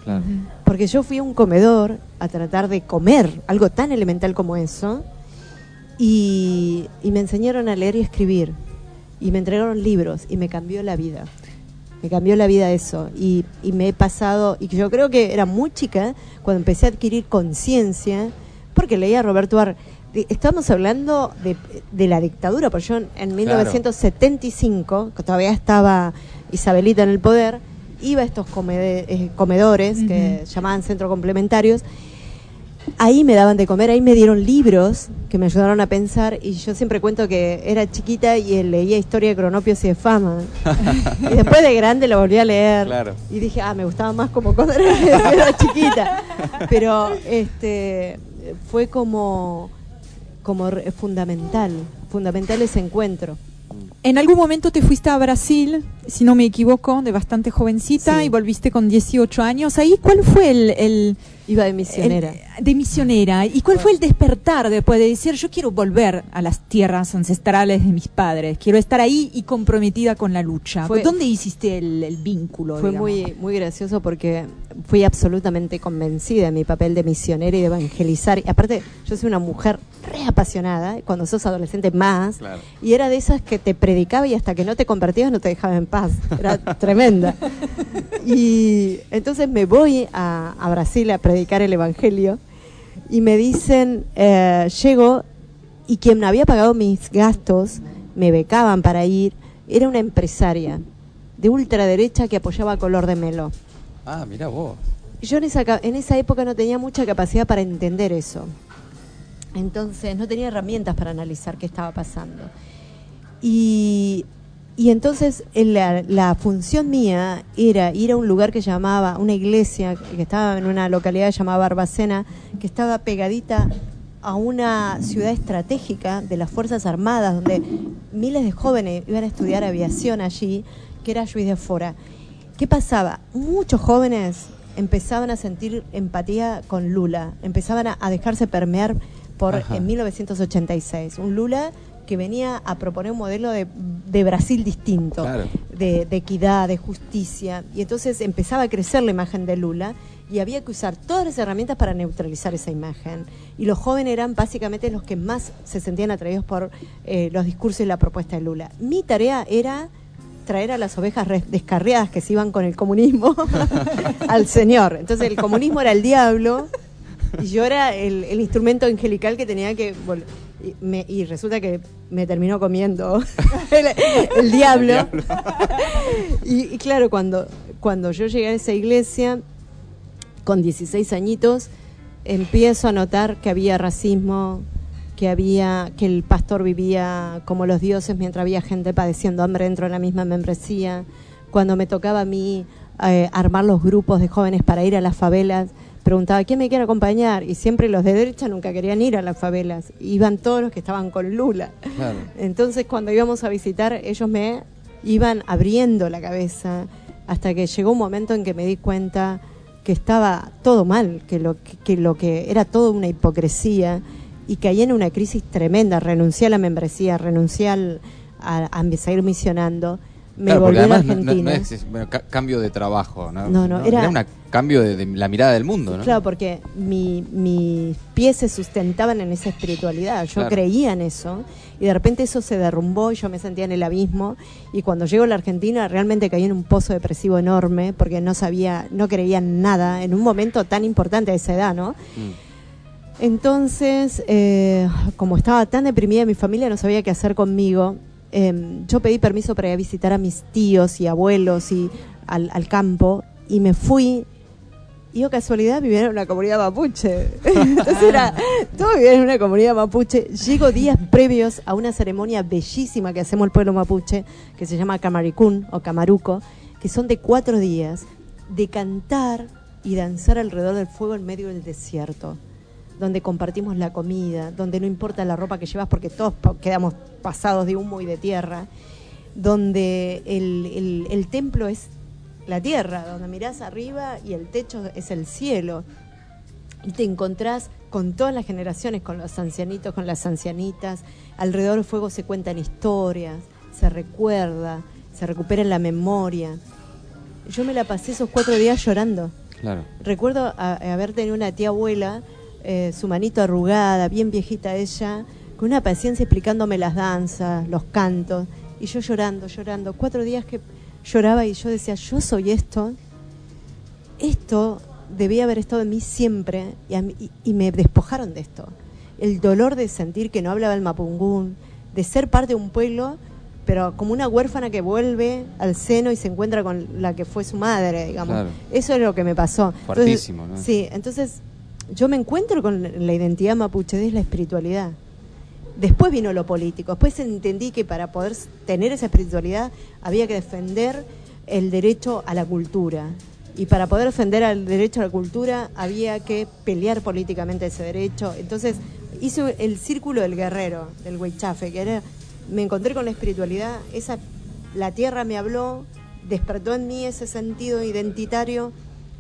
Claro. Porque yo fui a un comedor a tratar de comer algo tan elemental como eso y, y me enseñaron a leer y escribir y me entregaron libros y me cambió la vida me cambió la vida eso. Y, y, me he pasado, y yo creo que era muy chica cuando empecé a adquirir conciencia, porque leía a Roberto Ar. Estamos hablando de, de, la dictadura, porque yo en 1975, que todavía estaba Isabelita en el poder, iba a estos eh, comedores que llamaban centros complementarios ahí me daban de comer, ahí me dieron libros que me ayudaron a pensar y yo siempre cuento que era chiquita y leía historia de cronopios y de fama. y después de grande lo volví a leer y dije, ah, me gustaba más como cuando era, chiquita. Pero este fue como, como fundamental, fundamental ese encuentro. En algún momento te fuiste a Brasil, si no me equivoco, de bastante jovencita y volviste con 18 años. Ahí, ¿cuál fue el, Iba de misionera. de misionera. ¿Y cuál fue el despertar después de decir, yo quiero volver a las tierras ancestrales de mis padres, quiero estar ahí y comprometida con la lucha? Fue- ¿Dónde hiciste el, el vínculo? Fue digamos? muy, muy gracioso porque fui absolutamente convencida de mi papel de misionera y de evangelizar. Y aparte, yo soy una mujer re apasionada, cuando sos adolescente más, Claro. y era de esas que te predicaba y hasta que no te convertías no te dejaba en paz. Era tremenda. Y entonces me voy a, a Brasil a predicar el Evangelio y me dicen, eh, llego y quien había pagado mis gastos, me becaban para ir, era una empresaria de ultraderecha que apoyaba a Color de Melo. Ah, mira vos. Yo en esa, en esa época no tenía mucha capacidad para entender eso. Entonces no tenía herramientas para analizar qué estaba pasando. Y, y entonces en la, la función mía era ir a un lugar que llamaba, una iglesia que estaba en una localidad llamada Barbacena, que estaba pegadita a una ciudad estratégica de las Fuerzas Armadas, donde miles de jóvenes iban a estudiar aviación allí, que era Juiz de Fora. ¿Qué pasaba? Muchos jóvenes empezaban a sentir empatía con Lula, empezaban a, a dejarse permear por Ajá. en 1986. Un Lula que venía a proponer un modelo de, de Brasil distinto, Claro. de, de equidad, de justicia. Y entonces empezaba a crecer la imagen de Lula y había que usar todas las herramientas para neutralizar esa imagen. Y los jóvenes eran básicamente los que más se sentían atraídos por eh, los discursos y la propuesta de Lula. Mi tarea era traer a las ovejas descarriadas que se iban con el comunismo al Señor. Entonces el comunismo era el diablo y yo era el, el instrumento angelical que tenía que... vol- Y, me- y resulta que me terminó comiendo el, el diablo. y, y claro, cuando, cuando yo llegué a esa iglesia, con 16 añitos, empiezo a notar que había racismo, que había que el pastor vivía como los dioses mientras había gente padeciendo hambre dentro de la misma membresía. Cuando me tocaba a mí eh, armar los grupos de jóvenes para ir a las favelas, preguntaba quién me quiere acompañar y siempre los de derecha nunca querían ir a las favelas, iban todos los que estaban con Lula. Claro. Entonces cuando íbamos a visitar, ellos me iban abriendo la cabeza hasta que llegó un momento en que me di cuenta que estaba todo mal, que lo que, que lo que era todo una hipocresía y caí en una crisis tremenda, renuncié a la membresía, renuncié al- a, a seguir misionando, me Claro, volví a no- no- Argentina. es bueno, ca- cambio de trabajo, ¿no? No, no, era- un cambio de, de la mirada del mundo, ¿no? Claro, porque mi- mis pies se sustentaban en esa espiritualidad. Yo Claro. creía en eso y de repente eso se derrumbó y yo me sentía en el abismo. Y cuando llego a la Argentina realmente caí en un pozo depresivo enorme porque no sabía, no creía en nada en un momento tan importante a esa edad, ¿no? Mm. Entonces, eh, como estaba tan deprimida, mi familia no sabía qué hacer conmigo. Eh, yo pedí permiso para ir a visitar a mis tíos y abuelos y al, campo y me fui. Y yo casualidad vivía en una comunidad mapuche. Entonces era, todo vivía en una comunidad mapuche. Llego días previos a una ceremonia bellísima que hacemos el pueblo mapuche, que se llama Camaricún o Camaruco, que son de cuatro días de cantar y danzar alrededor del fuego en medio del desierto donde compartimos la comida, donde no importa la ropa que llevas porque todos quedamos pasados de humo y de tierra, donde el, el- el templo es la tierra, donde mirás arriba y el techo es el cielo. Y te encontrás con todas las generaciones, con los ancianitos, con las ancianitas. Alrededor del fuego se cuentan historias, se recuerda, se recupera la memoria. Yo me la pasé esos cuatro días llorando. Claro. Recuerdo a- a haber tenido una tía abuela, eh, su manito arrugada, bien viejita ella, con una paciencia explicándome las danzas, los cantos, y yo llorando, llorando. Cuatro días que lloraba y yo decía, yo soy esto, esto debía haber estado en mí siempre, y, a mí- y- y me despojaron de esto. El dolor de sentir que no hablaba el mapungún, de ser parte de un pueblo, pero como una huérfana que vuelve al seno y se encuentra con la que fue su madre, digamos. Claro. Eso es lo que me pasó. Entonces, ¿no? Sí, entonces yo me encuentro con la identidad mapuche, es la espiritualidad. Después vino lo político, después entendí que para poder tener esa espiritualidad había que defender el derecho a la cultura. Y para poder defender el derecho a la cultura había que pelear políticamente ese derecho. Entonces hice el círculo del guerrero, del Huichafe, que era, me encontré con la espiritualidad, esa, la tierra me habló, despertó en mí ese sentido identitario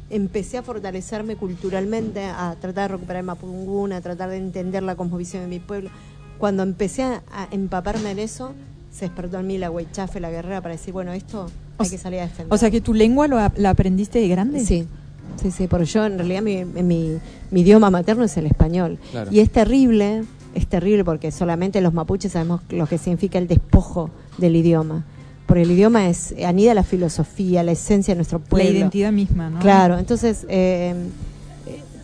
empecé a fortalecerme culturalmente, a tratar de recuperar el Mapungún, a tratar de entender la cosmovisión de mi pueblo. Cuando empecé a, empaparme en eso, se despertó en mí la huechafe, la guerrera, para decir, bueno, esto hay que salir a defender. O sea que tu lengua lo la aprendiste de grande. Sí, sí, sí, porque yo en realidad mi, mi, mi idioma materno es el español. Claro. Y es terrible, es terrible porque solamente los mapuches sabemos lo que significa el despojo del idioma. Porque el idioma es anida la filosofía, la esencia de nuestro La pueblo. identidad misma, ¿no? Claro, entonces eh,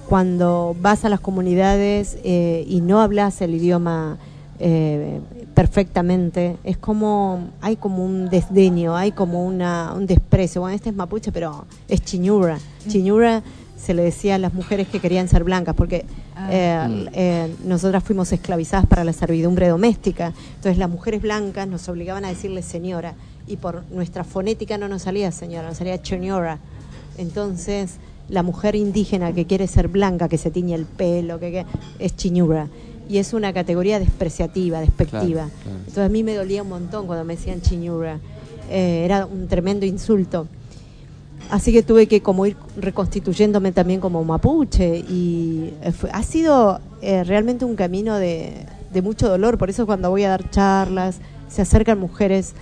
cuando vas a las comunidades eh, y no hablas el idioma eh, perfectamente, es como, hay como un desdeño, hay como una, un desprecio. Bueno, este es mapuche, pero es chiñura. Chiñura se le decía a las mujeres que querían ser blancas, porque Ah. eh, Mm. eh, nosotras fuimos esclavizadas para la servidumbre doméstica. Entonces las mujeres blancas nos obligaban a decirle señora, y por nuestra fonética no nos salía señora, nos salía señora. Entonces, la mujer indígena que quiere ser blanca, que se tiñe el pelo, que, que- es chiñura. Y es una categoría despreciativa, despectiva. Claro, claro. Entonces a mí me dolía un montón cuando me decían chiñura. Eh, era un tremendo insulto. Así que tuve que como ir reconstituyéndome también como mapuche y eh, fue- ha sido eh, realmente un camino de, de mucho dolor. Por eso cuando voy a dar charlas, se acercan mujeres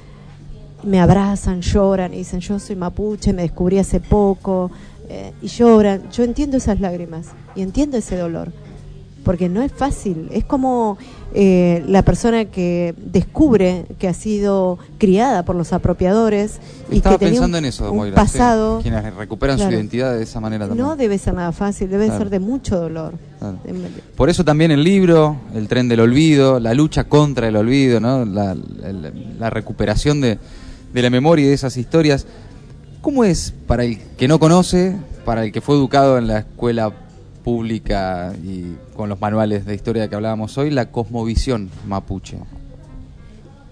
me abrazan, lloran y dicen, yo soy mapuche, me descubrí hace poco, eh, y lloran. Yo entiendo esas lágrimas y entiendo ese dolor, porque no es fácil. Es como eh, la persona que descubre que ha sido criada por los apropiadores y Estaba que tenía pensando un, en eso, un Moira. sí. pasado. Quienes recuperan Claro. su identidad de esa manera también. No debe ser nada fácil, debe Claro. ser de mucho dolor. Claro. Por eso también el libro, el tren del olvido, la lucha contra el olvido, ¿no? la, la- la recuperación de, de la memoria y de esas historias. ¿Cómo es para el que no conoce, para el que fue educado en la escuela pública y con los manuales de historia que hablábamos hoy, la cosmovisión mapuche?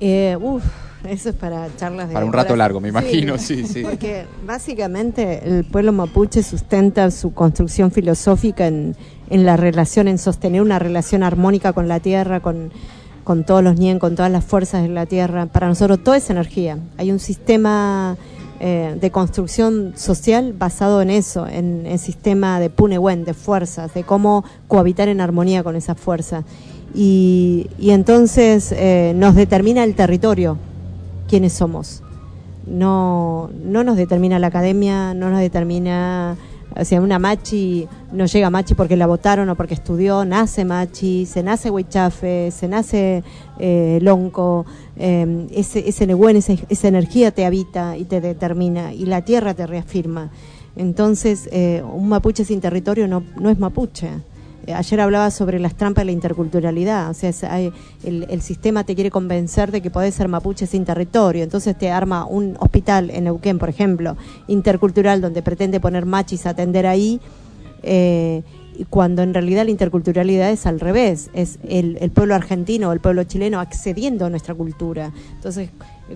Eh, uf, eso es para charlas de Para un rato horas. largo, me imagino, sí, sí. Porque básicamente el pueblo mapuche sustenta su construcción filosófica en, en la relación, en sostener una relación armónica con la tierra, con, con todos los nien, con todas las fuerzas de la tierra. Para nosotros todo es energía. Hay un sistema eh, de construcción social basado en eso, en el sistema de Punewen, de fuerzas, de cómo cohabitar en armonía con esas fuerzas. Y, entonces eh, nos determina el territorio, quiénes somos. No, no nos determina la academia, no nos determina, o sea, una machi no llega machi porque la votaron o porque estudió, nace machi, se nace huichafe, se nace eh, lonco, eh, ese, ese neguen, ese- esa energía te habita y te determina y la tierra te reafirma. Entonces, eh, un mapuche sin territorio no, no es mapuche. Eh, Ayer hablaba sobre las trampas de la interculturalidad, o sea, es- hay- el, el sistema te quiere convencer de que podés ser mapuche sin territorio, entonces te arma un hospital en Neuquén, por ejemplo, intercultural, donde pretende poner machis a atender ahí, eh, cuando en realidad la interculturalidad es al revés, es el, el pueblo argentino o el pueblo chileno accediendo a nuestra cultura. Entonces,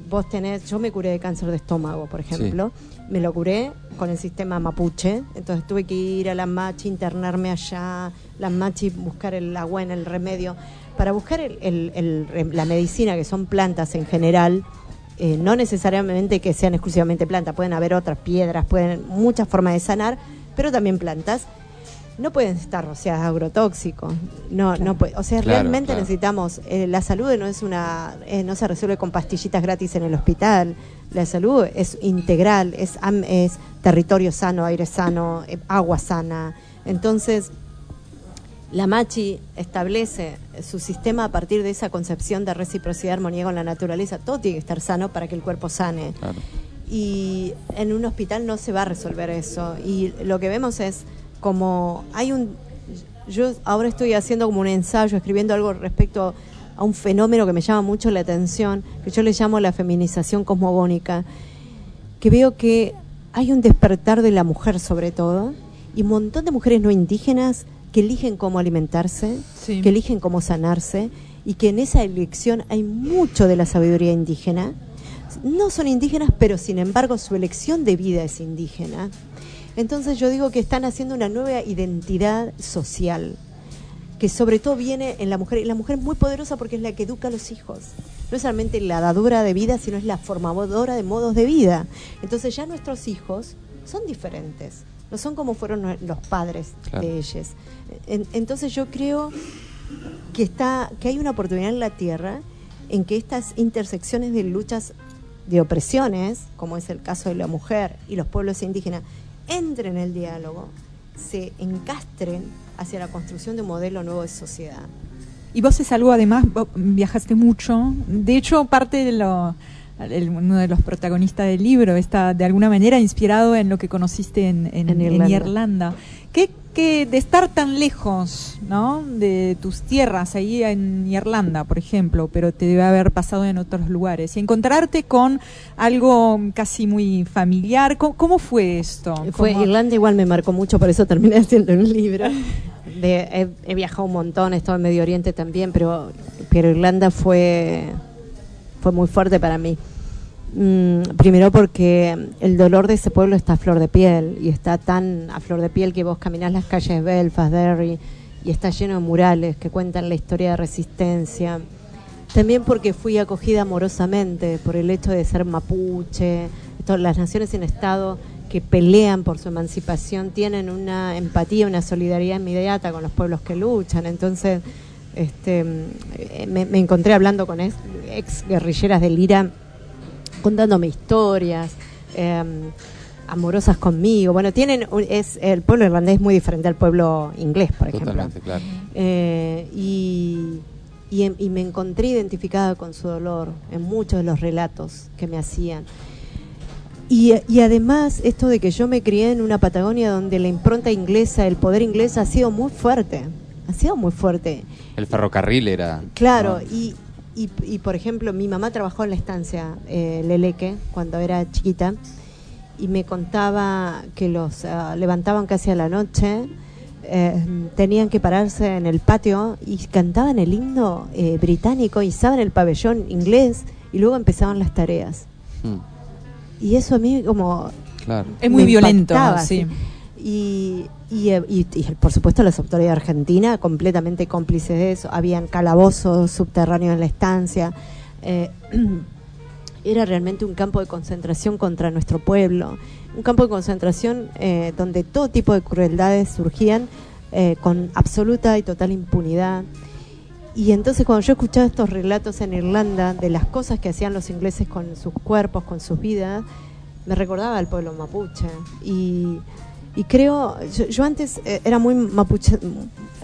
vos tenés, yo me curé de cáncer de estómago, por ejemplo, me lo curé con el sistema mapuche, entonces tuve que ir a la machi, internarme allá, la machi buscar el agua en el remedio, para buscar el- el- el- la medicina, que son plantas en general, eh, no necesariamente que sean exclusivamente plantas, pueden haber otras piedras, pueden muchas formas de sanar, pero también plantas. No pueden estar rociadas de agrotóxicos. No, no puede- o sea, Claro, realmente claro. necesitamos. eh, la salud no es una, eh, no se resuelve con pastillitas gratis en el hospital. La salud es integral, es, es territorio sano, aire sano, eh, agua sana. Entonces, la Machi establece su sistema a partir de esa concepción de reciprocidad, armonía con la naturaleza. Todo tiene que estar sano para que el cuerpo sane. Y en un hospital no se va a resolver eso. Y lo que vemos es como hay un... Yo ahora estoy haciendo como un ensayo, escribiendo algo respecto a un fenómeno que me llama mucho la atención, que yo le llamo la feminización cosmogónica, que veo que hay un despertar de la mujer sobre todo, y un montón de mujeres no indígenas que eligen cómo alimentarse, Sí. que eligen cómo sanarse, y que en esa elección hay mucho de la sabiduría indígena. No son indígenas, pero sin embargo su elección de vida es indígena. Entonces yo digo que están haciendo una nueva identidad social, que sobre todo viene en la mujer. Y la mujer es muy poderosa porque es la que educa a los hijos. No es solamente la dadora de vida, sino es la formadora de modos de vida. Entonces ya nuestros hijos son diferentes. no son como fueron los padres Claro. de ellos. En- entonces yo creo que está que hay una oportunidad en la tierra en que estas intersecciones de luchas de opresiones, como es el caso de la mujer y los pueblos indígenas, entren en el diálogo, se encastren hacia la construcción de un modelo nuevo de sociedad. Y vos es algo, además, viajaste mucho. De hecho, parte de lo, el- uno de los protagonistas del libro está de alguna manera inspirado en lo que conociste en, en- En en Irlanda. ¿Qué, qué- de estar tan lejos, ¿no? De tus tierras, ahí en Irlanda, por ejemplo, pero te debe haber pasado en otros lugares, y encontrarte con algo casi muy familiar. ¿Cómo, cómo fue esto? Fue ¿Cómo- Irlanda igual me marcó mucho, por eso terminé haciendo un libro. De, he, he viajado un montón, he estado en Medio Oriente también, pero, pero Irlanda fue, fue muy fuerte para mí. Mm, primero porque el dolor de ese pueblo está a flor de piel y está tan a flor de piel que vos caminás las calles de Belfast, Derry y está lleno de murales que cuentan la historia de resistencia. También porque fui acogida amorosamente por el hecho de ser mapuche. Las naciones sin Estado que pelean por su emancipación tienen una empatía, una solidaridad inmediata con los pueblos que luchan. Entonces, este, eh, me, encontré hablando con ex, ex guerrilleras del IRA contándome historias. eh, amorosas conmigo. Bueno, tienen es el pueblo irlandés es muy diferente al pueblo inglés, por ejemplo. Totalmente, claro. Eh, y, y, em- y me encontré identificada con su dolor en muchos de los relatos que me hacían. Y, y además esto de que yo me crié en una Patagonia donde la impronta inglesa, el poder inglés ha sido muy fuerte, ha sido muy fuerte. El ferrocarril era. Claro, ¿no? y, y, y, por ejemplo, mi mamá trabajó en la estancia eh, Leleque cuando era chiquita y me contaba que los ah, levantaban casi a la noche, eh, tenían que pararse en el patio y cantaban el himno eh, británico, izaban el pabellón inglés y luego empezaban las tareas. Mm, Y eso a mí como claro. Es muy violento, sí. Eh, y- por supuesto las autoridades argentinas completamente cómplices de eso. Habían calabozos subterráneos en la estancia. Eh, era realmente un campo de concentración contra nuestro pueblo. Un campo de concentración eh, donde todo tipo de crueldades surgían con absoluta y total impunidad. Y entonces cuando yo escuchaba estos relatos en Irlanda de las cosas que hacían los ingleses con sus cuerpos, con sus vidas, me recordaba al pueblo mapuche. Y, y creo, yo, yo antes eh, era muy mapuche,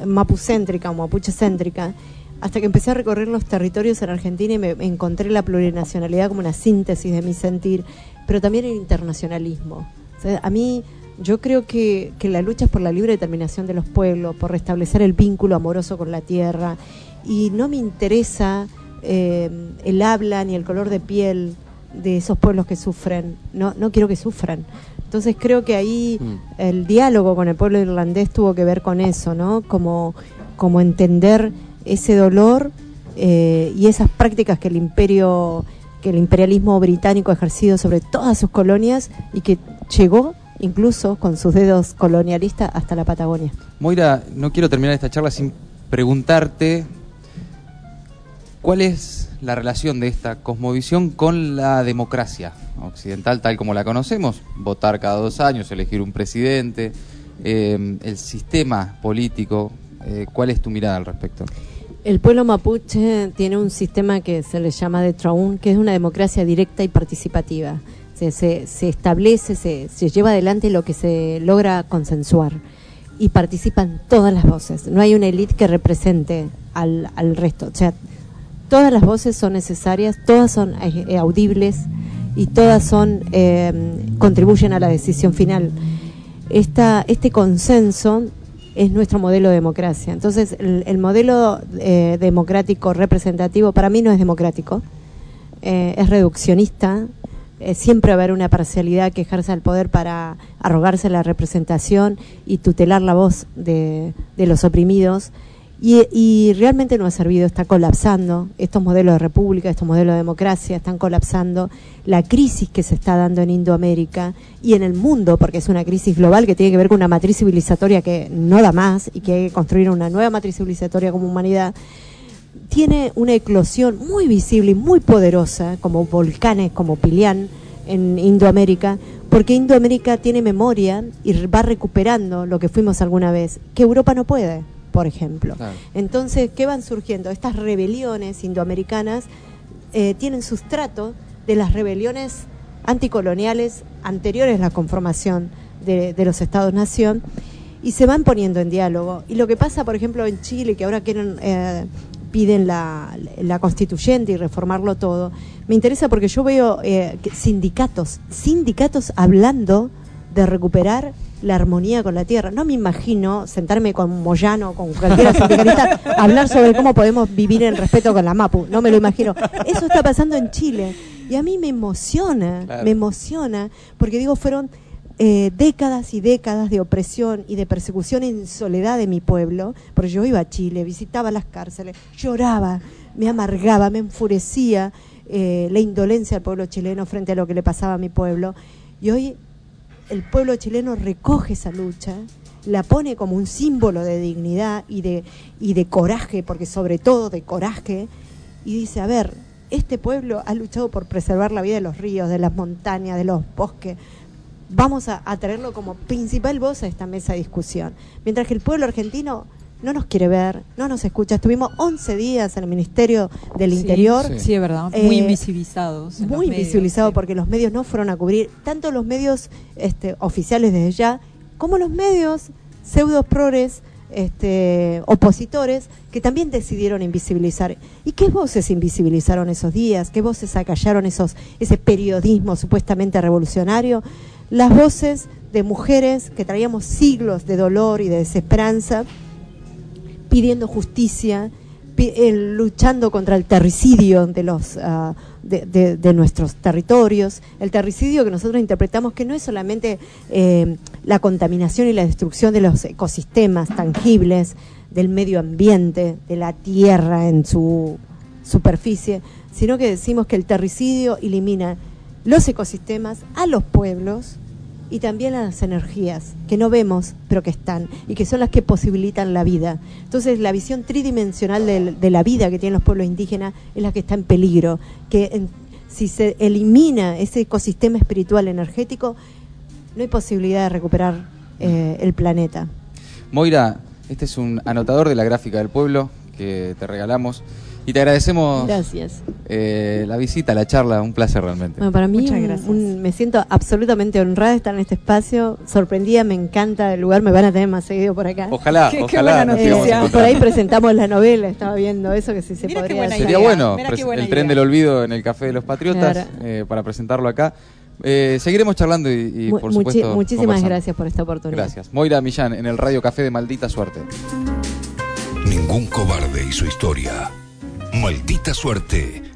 mapucéntrica o mapuchecéntrica, hasta que empecé a recorrer los territorios en Argentina y me, encontré la plurinacionalidad como una síntesis de mi sentir, pero también el internacionalismo. A mí, yo creo que, que la lucha es por la libre determinación de los pueblos, por restablecer el vínculo amoroso con la tierra, y no me interesa eh, el habla ni el color de piel de esos pueblos que sufren, no, no quiero que sufran. Entonces creo que ahí Mm. el diálogo con el pueblo irlandés tuvo que ver con eso, ¿no? Como, como entender ese dolor eh, y esas prácticas que el imperio, que el imperialismo británico ha ejercido sobre todas sus colonias y que llegó incluso con sus dedos colonialistas hasta la Patagonia. Moira, no quiero terminar esta charla sin preguntarte cuál es la relación de esta cosmovisión con la democracia occidental tal como la conocemos, votar cada dos años, elegir un presidente, eh, el sistema político, eh, ¿cuál es tu mirada al respecto? El pueblo mapuche tiene un sistema que se le llama de Traún, que es una democracia directa y participativa. Se, establece, se, se lleva adelante lo que se logra consensuar y participan todas las voces. No hay una élite que represente al, al resto. O sea, todas las voces son necesarias, todas son eh, audibles y todas son eh, contribuyen a la decisión final. Este consenso es nuestro modelo de democracia. Entonces, el, el modelo eh, democrático representativo para mí no es democrático, es reduccionista. Siempre va a haber una parcialidad que ejerza el poder para arrogarse la representación y tutelar la voz de los oprimidos. Y, realmente no ha servido, está colapsando. Estos modelos de república, estos modelos de democracia están colapsando. La crisis que se está dando en Indoamérica y en el mundo, porque es una crisis global que tiene que ver con una matriz civilizatoria que no da más y que hay que construir una nueva matriz civilizatoria como humanidad, tiene una eclosión muy visible y muy poderosa, como volcanes como Pilián, en Indoamérica, porque Indoamérica tiene memoria y va recuperando lo que fuimos alguna vez, que Europa no puede, por ejemplo. Claro. Entonces, ¿qué van surgiendo? Estas rebeliones indoamericanas eh, tienen sustrato de las rebeliones anticoloniales anteriores a la conformación de, de los Estados-Nación y se van poniendo en diálogo. Y lo que pasa, por ejemplo, en Chile, que ahora quieren, eh, piden la, la constituyente y reformarlo todo, me interesa porque yo veo eh, sindicatos, sindicatos hablando de recuperar la armonía con la tierra. No me imagino sentarme con Moyano, con cualquiera sindicalista, a hablar sobre cómo podemos vivir en respeto con la MAPU. No me lo imagino. Eso está pasando en Chile. Y a mí me emociona, Claro. me emociona, porque digo, fueron eh, décadas y décadas de opresión y de persecución en soledad de mi pueblo, porque yo iba a Chile, visitaba las cárceles, lloraba, me amargaba, me enfurecía eh, la indolencia del pueblo chileno frente a lo que le pasaba a mi pueblo. Y hoy el pueblo chileno recoge esa lucha, la pone como un símbolo de dignidad y de, y de coraje, porque sobre todo de coraje, y dice, a ver, este pueblo ha luchado por preservar la vida de los ríos, de las montañas, de los bosques. Vamos a, a traerlo como principal voz a esta mesa de discusión. Mientras que el pueblo argentino no nos quiere ver, no nos escucha. Estuvimos 11 días en el Ministerio del Sí, Interior. Sí. Sí, es verdad. Eh, Muy invisibilizados. muy medios, invisibilizado sí. porque los medios no fueron a cubrir, tanto los medios este, oficiales desde ya, como los medios pseudo progres, este, opositores, que también decidieron invisibilizar. ¿Y qué voces invisibilizaron esos días? ¿Qué voces acallaron esos, ese periodismo supuestamente revolucionario? Las voces de mujeres que traíamos siglos de dolor y de desesperanza, pidiendo justicia, eh, luchando contra el terricidio de los ah, de nuestros territorios, el terricidio que nosotros interpretamos que no es solamente eh, la contaminación y la destrucción de los ecosistemas tangibles, del medio ambiente, de la tierra en su superficie, sino que decimos que el terricidio elimina los ecosistemas, a los pueblos y también las energías que no vemos pero que están y que son las que posibilitan la vida. Entonces la visión tridimensional del- de, la vida que tienen los pueblos indígenas es la que está en peligro, que en- si se elimina ese ecosistema espiritual energético no hay posibilidad de recuperar eh, el planeta. Moira, este es un anotador de la gráfica del pueblo que te regalamos y te agradecemos Gracias. eh, la visita, la charla, un placer realmente. Bueno, para mí Muchas un- gracias. un- me siento absolutamente honrada de estar en este espacio, sorprendida, me encanta el lugar, me van a tener más seguido por acá. Ojalá, Qué- qué ojalá Eh, por ahí presentamos la novela, estaba viendo eso que si se Mira podría buena hacer. Sería bueno el tren del olvido en el Café de los Patriotas Claro. eh, para presentarlo acá. Eh, seguiremos charlando y, por muchi- supuesto muchísimas conversando. gracias por esta oportunidad. Gracias. Moira Millán en el Radio Café de Maldita Suerte. Ningún cobarde y su historia. Maldita suerte.